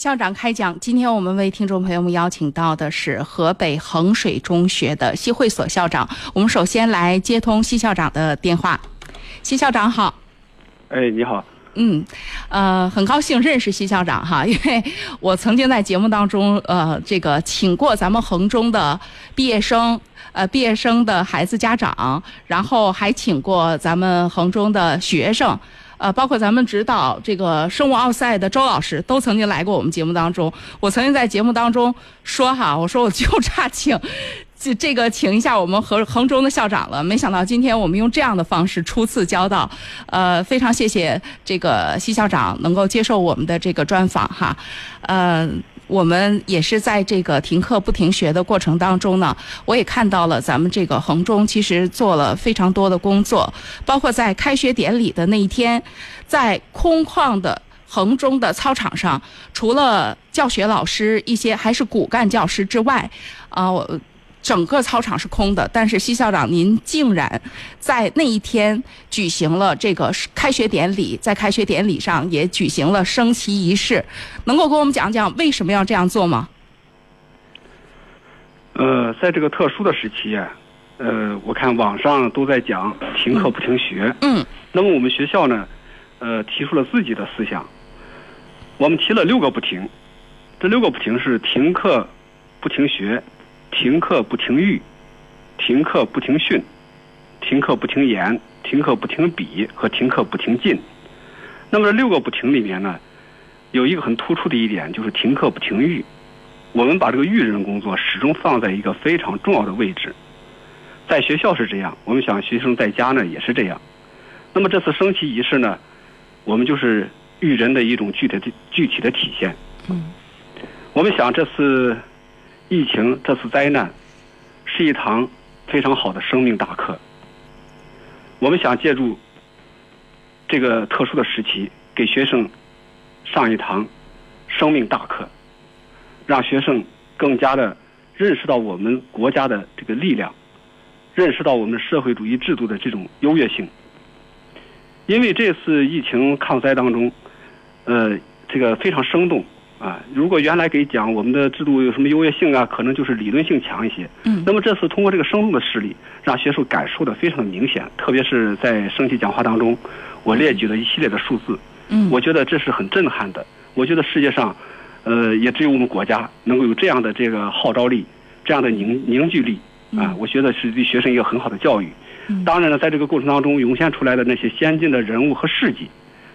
校长开讲。今天我们为听众朋友们邀请到的是河北衡水中学的西会所校长。我们首先来接通西校长的电话。西校长好。哎，你好。嗯，呃，很高兴认识西校长哈，因为我曾经在节目当中呃，这个请过咱们衡中的毕业生，呃，毕业生的孩子家长，然后还请过咱们衡中的学生。呃，包括咱们指导这个生物奥赛的周老师，都曾经来过我们节目当中。我曾经在节目当中说哈，我说我就差请，这这个请一下我们衡衡中的校长了。没想到今天我们用这样的方式初次交到，呃，非常谢谢这个西校长能够接受我们的这个专访哈，呃。我们也是在这个停课不停学的过程当中呢，我也看到了咱们这个衡中其实做了非常多的工作，包括在开学典礼的那一天，在空旷的衡中的操场上，除了教学老师一些还是骨干教师之外，啊我。整个操场是空的，但是西校长您竟然在那一天举行了这个开学典礼，在开学典礼上也举行了升旗仪式，能够给我们讲讲为什么要这样做吗？呃，在这个特殊的时期啊，呃，我看网上都在讲停课不停学。嗯。那么我们学校呢，呃，提出了自己的思想，我们提了六个不停，这六个不停是停课不停学。停课不停育，停课不停训，停课不停言，停课不停笔和停课不停进。那么这六个不停里面呢，有一个很突出的一点，就是停课不停育。我们把这个育人工作始终放在一个非常重要的位置。在学校是这样，我们想学生在家呢也是这样。那么这次升旗仪式呢，我们就是育人的一种具体的具体的体现。嗯，我们想这次。疫情这次灾难是一堂非常好的生命大课。我们想借助这个特殊的时期，给学生上一堂生命大课，让学生更加的认识到我们国家的这个力量，认识到我们社会主义制度的这种优越性。因为这次疫情抗灾当中，呃，这个非常生动。啊，如果原来给讲我们的制度有什么优越性啊，可能就是理论性强一些。嗯。那么这次通过这个生动的事例，让学术感受的非常的明显。特别是在升旗讲话当中，我列举了一系列的数字。嗯。我觉得这是很震撼的。我觉得世界上，呃，也只有我们国家能够有这样的这个号召力，这样的凝凝聚力。啊，我觉得是对学生一个很好的教育。嗯。当然了，在这个过程当中涌现出来的那些先进的人物和事迹，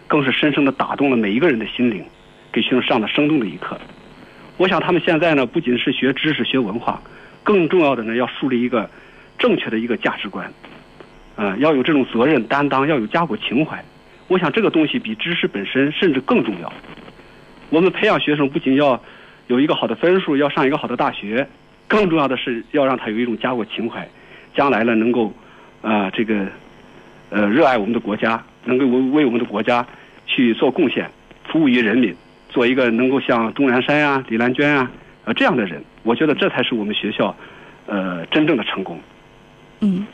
更是深深的打动了每一个人的心灵。给学生上的生动的一课，我想他们现在呢，不仅是学知识、学文化，更重要的呢，要树立一个正确的一个价值观，嗯，要有这种责任担当，要有家国情怀。我想这个东西比知识本身甚至更重要。我们培养学生不仅要有一个好的分数，要上一个好的大学，更重要的是要让他有一种家国情怀，将来呢能够啊这个呃热爱我们的国家，能够为为我们的国家去做贡献，服务于人民。做一个能够像钟南山呀、李兰娟啊，呃这样的人，我觉得这才是我们学校，呃真正的成功。嗯，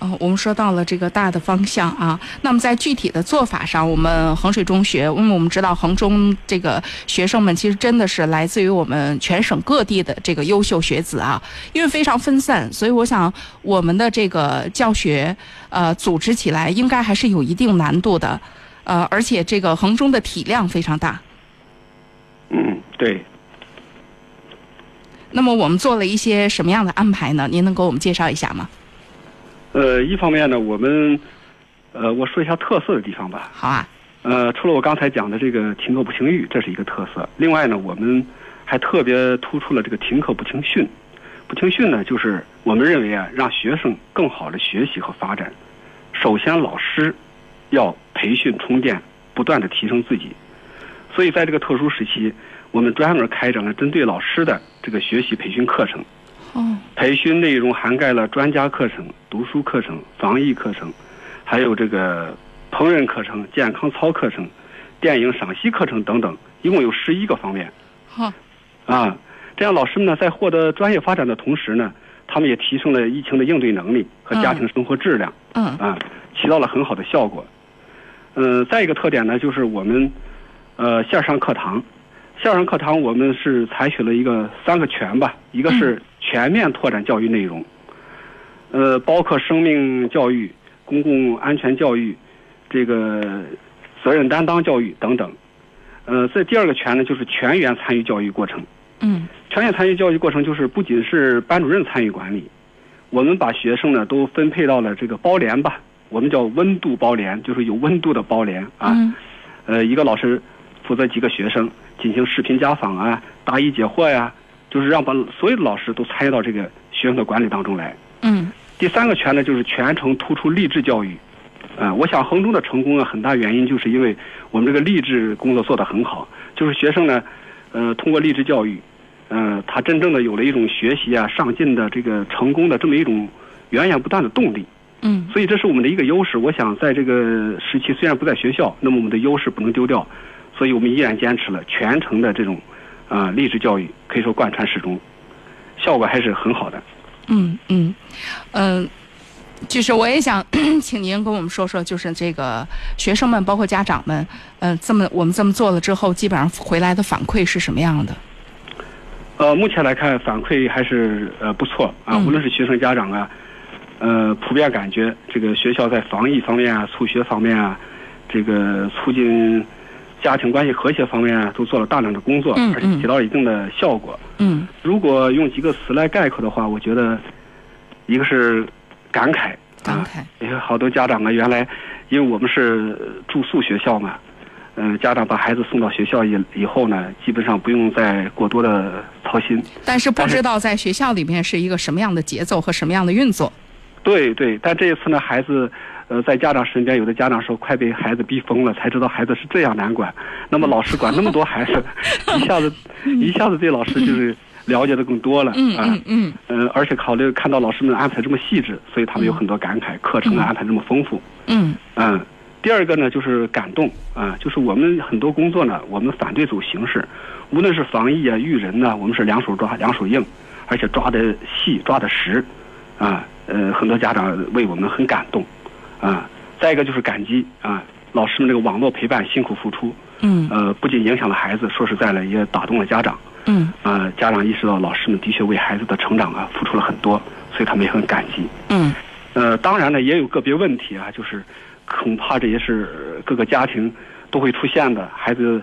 哦，我们说到了这个大的方向啊，那么在具体的做法上，我们衡水中学，因为我们知道衡中这个学生们其实真的是来自于我们全省各地的这个优秀学子啊，因为非常分散，所以我想我们的这个教学呃组织起来应该还是有一定难度的，呃，而且这个衡中的体量非常大。嗯，对。那么我们做了一些什么样的安排呢？您能给我们介绍一下吗？呃，一方面呢，我们，呃，我说一下特色的地方吧。好啊。呃，除了我刚才讲的这个停课不停育，这是一个特色。另外呢，我们还特别突出了这个停课不停训。不停训呢，就是我们认为啊，让学生更好的学习和发展，首先老师要培训充电，不断的提升自己。所以，在这个特殊时期，我们专门开展了针对老师的这个学习培训课程。哦。培训内容涵盖了专家课程、读书课程、防疫课程，还有这个烹饪课程、健康操课程、电影赏析课程等等，一共有十一个方面。好。啊，这样老师们呢，在获得专业发展的同时呢，他们也提升了疫情的应对能力和家庭生活质量。嗯。啊，起到了很好的效果。嗯，再一个特点呢，就是我们。呃，线上课堂，线上课堂我们是采取了一个三个全吧，一个是全面拓展教育内容，呃，包括生命教育、公共安全教育、这个责任担当教育等等。呃，这第二个全呢，就是全员参与教育过程。嗯全员参与教育过程就是不仅是班主任参与管理，我们把学生呢都分配到了这个包联吧，我们叫温度包联，就是有温度的包联啊。嗯呃，一个老师负责几个学生进行视频家访啊、答疑解惑呀、就是让把所有的老师都参与到这个学生的管理当中来。嗯第三个权呢，就是全程突出励志教育。啊、我想衡中的成功啊，很大原因就是因为我们这个励志工作做得很好，就是学生呢，呃，通过励志教育，呃，他真正的有了一种学习啊、上进的这个成功的这么一种源源不断的动力。嗯所以这是我们的一个优势。我想在这个时期虽然不在学校，那么我们的优势不能丢掉，所以我们依然坚持了全程的这种啊、励志教育，可以说贯穿始终，效果还是很好的。嗯嗯嗯，就是我也想 请您跟我们说说，就是这个学生们，包括家长们，嗯、这么我们这么做了之后，基本上回来的反馈是什么样的？呃，目前来看反馈还是呃不错啊，嗯无论是学生家长啊，呃，普遍感觉这个学校在防疫方面啊、促学方面啊，这个促进家庭关系和谐方面啊，都做了大量的工作，嗯而且起到了一定的效果。嗯如果用几个词来概括的话，我觉得一个是感慨，啊，感慨，因为好多家长啊，原来因为我们是住宿学校嘛，嗯、家长把孩子送到学校以以后呢，基本上不用再过多的操心。但是不知道在学校里面是一个什么样的节奏和什么样的运作。对对，但这一次呢，孩子，呃，在家长身边，有的家长说快被孩子逼疯了，才知道孩子是这样难管。那么老师管那么多孩子，一下子 一下子对老师就是了解的更多了嗯啊。嗯嗯嗯，而且考虑看到老师们安排这么细致，所以他们有很多感慨，课程安排这么丰富。嗯嗯，第二个呢就是感动啊，就是我们很多工作呢，我们反对走形式，无论是防疫啊、育人呐、我们是两手抓、两手硬，而且抓的细、抓的实，啊，呃，很多家长为我们很感动，啊，再一个就是感激啊，老师们这个网络陪伴辛苦付出，嗯呃，不仅影响了孩子，说实在的也打动了家长，嗯啊，家长意识到老师们的确为孩子的成长啊付出了很多，所以他们也很感激。嗯呃，当然呢，也有个别问题啊，就是恐怕这也是呃各个家庭都会出现的。孩子，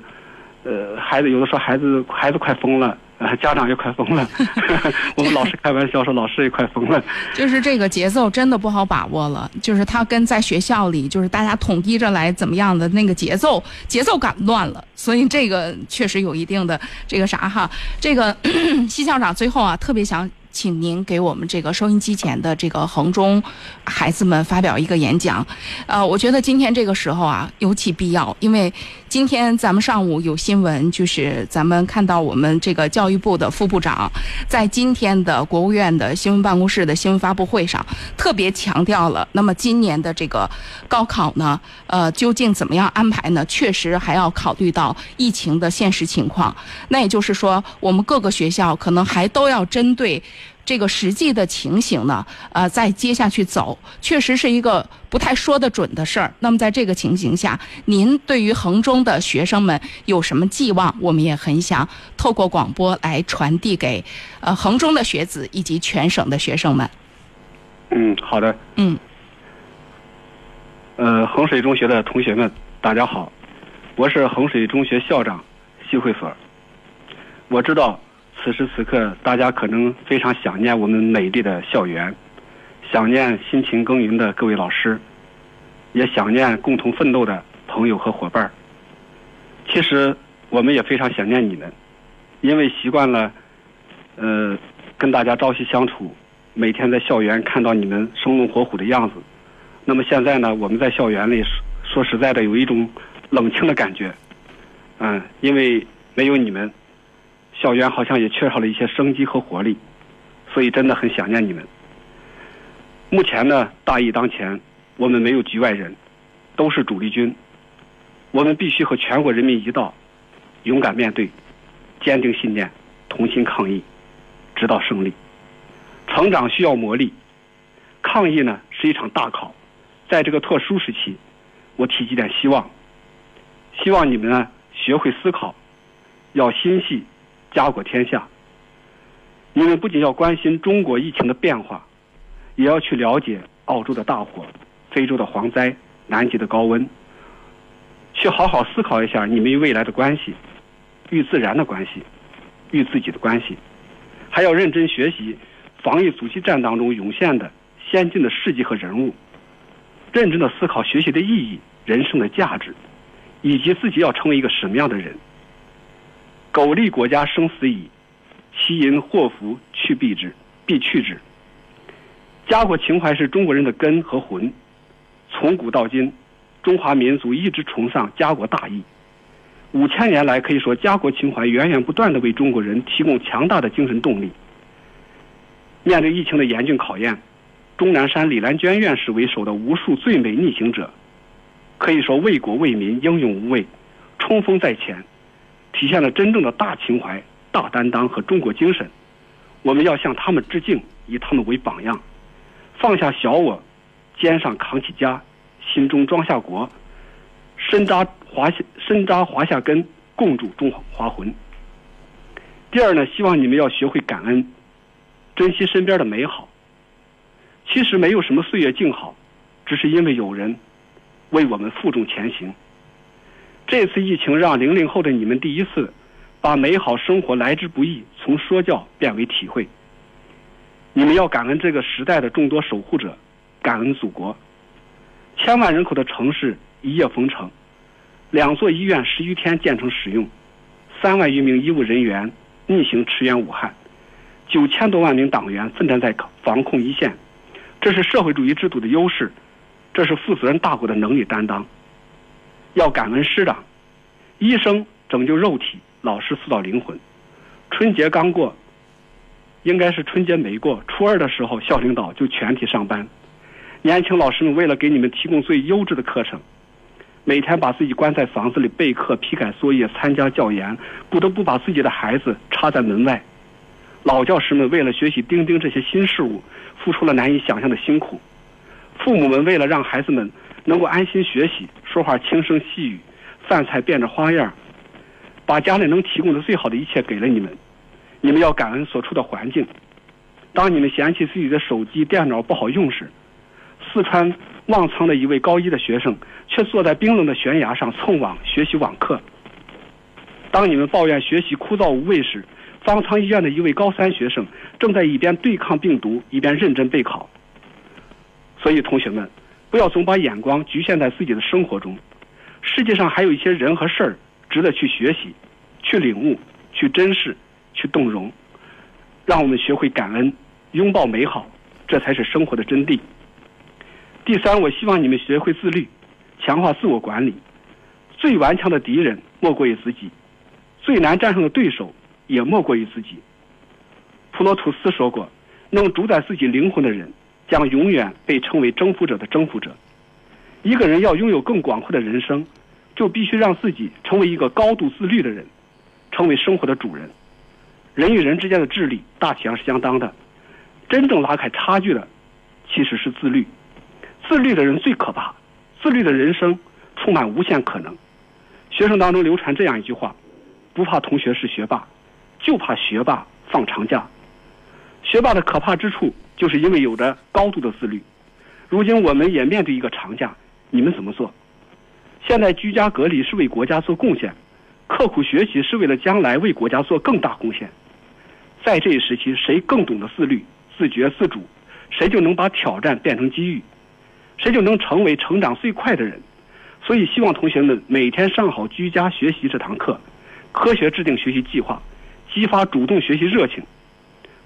呃，孩子有的时候孩子孩子快疯了，呃，家长也快疯了。我们老师开玩笑说，老师也快疯了。就是这个节奏真的不好把握了，就是他跟在学校里就是大家统一着来怎么样的那个节奏节奏感乱了，所以这个确实有一定的这个啥哈，这个 西校长最后啊特别想。请您给我们这个收音机前的这个衡中孩子们发表一个演讲，呃，我觉得今天这个时候啊尤其必要，因为今天咱们上午有新闻，就是咱们看到我们这个教育部的副部长在今天的国务院的新闻办公室的新闻发布会上，特别强调了，那么今年的这个高考呢，呃，究竟怎么样安排呢？确实还要考虑到疫情的现实情况。那也就是说，我们各个学校可能还都要针对。这个实际的情形呢，呃，再接下去走，确实是一个不太说得准的事儿。那么在这个情形下，您对于衡中的学生们有什么寄望？我们也很想透过广播来传递给呃衡中的学子以及全省的学生们。嗯，好的。嗯呃，衡水中学的同学们，大家好，我是衡水中学校长谢会所。我知道此时此刻大家可能非常想念我们美丽的校园，想念辛勤耕耘的各位老师，也想念共同奋斗的朋友和伙伴儿。其实我们也非常想念你们，因为习惯了，呃，跟大家朝夕相处，每天在校园看到你们生龙活虎的样子。那么现在呢，我们在校园里说说实在的，有一种冷清的感觉。嗯，因为没有你们，校园好像也缺少了一些生机和活力，所以真的很想念你们。目前呢，大义当前，我们没有局外人，都是主力军。我们必须和全国人民一道，勇敢面对，坚定信念，同心抗疫，直到胜利。成长需要磨砺，抗疫呢是一场大考。在这个特殊时期，我提几点希望，希望你们呢学会思考，要心系家国天下。你们不仅要关心中国疫情的变化，也要去了解澳洲的大火、非洲的蝗灾、南极的高温，去好好思考一下你们与未来的关系，与自然的关系，与自己的关系，还要认真学习防疫阻击战当中涌现的先进的事迹和人物，认真的思考学习的意义、人生的价值，以及自己要成为一个什么样的人。苟利国家生死以，其因祸福去避之，必去之。家国情怀是中国人的根和魂，从古到今，中华民族一直崇尚家国大义。五千年来，可以说家国情怀源源不断的为中国人提供强大的精神动力。面对疫情的严峻考验，钟南山李兰娟院士为首的无数最美逆行者，可以说为国为民英勇无畏，冲锋在前。体现了真正的大情怀、大担当和中国精神。我们要向他们致敬，以他们为榜样，放下小我，肩上扛起家，心中装下国，深扎华夏深扎华夏根，共筑中华魂。第二呢，希望你们要学会感恩，珍惜身边的美好。其实没有什么岁月静好，只是因为有人为我们负重前行。这次疫情让零零后的你们第一次把美好生活来之不易从说教变为体会。你们要感恩这个时代的众多守护者，感恩祖国。千万人口的城市一夜封城，两座医院十余天建成使用，三万余名医务人员逆行驰援武汉，九千多万名党员奋战在防控一线。这是社会主义制度的优势，这是负责任大国的能力担当。要感恩师长，医生拯救肉体，老师塑造灵魂。春节刚过，应该是春节没过。初二的时候，校领导就全体上班。年轻老师们为了给你们提供最优质的课程，每天把自己关在房子里备课、批改作业、参加教研，不得不把自己的孩子插在门外。老教师们为了学习钉钉这些新事物，付出了难以想象的辛苦。父母们为了让孩子们。能够安心学习，说话轻声细语，饭菜变着花样，把家里能提供的最好的一切给了你们。你们要感恩所处的环境。当你们嫌弃自己的手机、电脑不好用时，四川望苍的一位高一的学生却坐在冰冷的悬崖上蹭网学习网课。当你们抱怨学习枯燥无味时，方舱医院的一位高三学生正在一边对抗病毒，一边认真备考。所以，同学们。不要总把眼光局限在自己的生活中，世界上还有一些人和事儿值得去学习、去领悟、去珍视、去动容。让我们学会感恩，拥抱美好，这才是生活的真谛。第三，我希望你们学会自律，强化自我管理。最顽强的敌人莫过于自己，最难战胜的对手也莫过于自己。普罗图斯说过：“能主宰自己灵魂的人。”将永远被称为征服者的征服者。一个人要拥有更广阔的人生，就必须让自己成为一个高度自律的人，成为生活的主人。人与人之间的智力大体上是相当的，真正拉开差距的其实是自律。自律的人最可怕，自律的人生充满无限可能。学生当中流传这样一句话：不怕同学是学霸，就怕学霸放长假。学霸的可怕之处。就是因为有着高度的自律，如今我们也面对一个长假，你们怎么做？现在居家隔离是为国家做贡献，刻苦学习是为了将来为国家做更大贡献。在这一时期，谁更懂得自律、自觉、自主，谁就能把挑战变成机遇，谁就能成为成长最快的人。所以，希望同学们每天上好居家学习这堂课，科学制定学习计划，激发主动学习热情。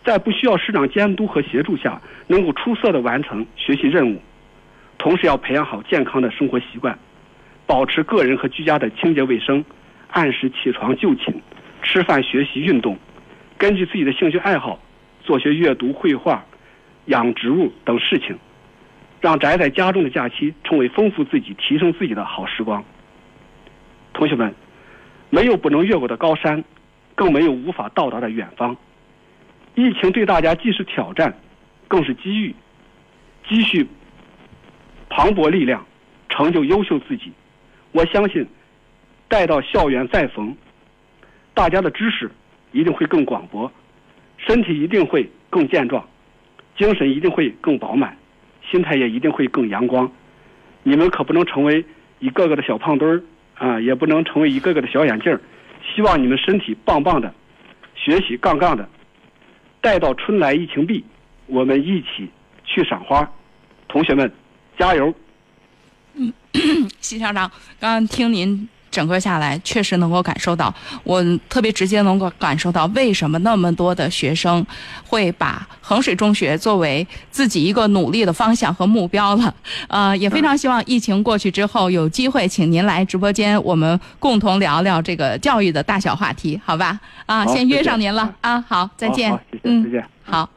在不需要师长监督和协助下，能够出色的完成学习任务，同时要培养好健康的生活习惯，保持个人和居家的清洁卫生，按时起床就寝，吃饭、学习、运动，根据自己的兴趣爱好，做些阅读、绘画、养植物等事情，让宅在家中的假期成为丰富自己、提升自己的好时光。同学们，没有不能越过的高山，更没有无法到达的远方。疫情对大家既是挑战，更是机遇，积蓄磅礴力量，成就优秀自己。我相信，待到校园再逢，大家的知识一定会更广博，身体一定会更健壮，精神一定会更饱满，心态也一定会更阳光。你们可不能成为一个个的小胖墩儿啊，也不能成为一个个的小眼镜儿。希望你们身体棒棒的，学习杠杠的。待到春来疫情毕，我们一起去赏花。同学们，加油！嗯 习校长，刚刚听您整个下来，确实能够感受到，我特别直接能够感受到为什么那么多的学生会把衡水中学作为自己一个努力的方向和目标了。呃，也非常希望疫情过去之后，有机会请您来直播间，我们共同聊聊这个教育的大小话题，好吧？啊，先约上您了啊，好，再见，嗯，再见，好。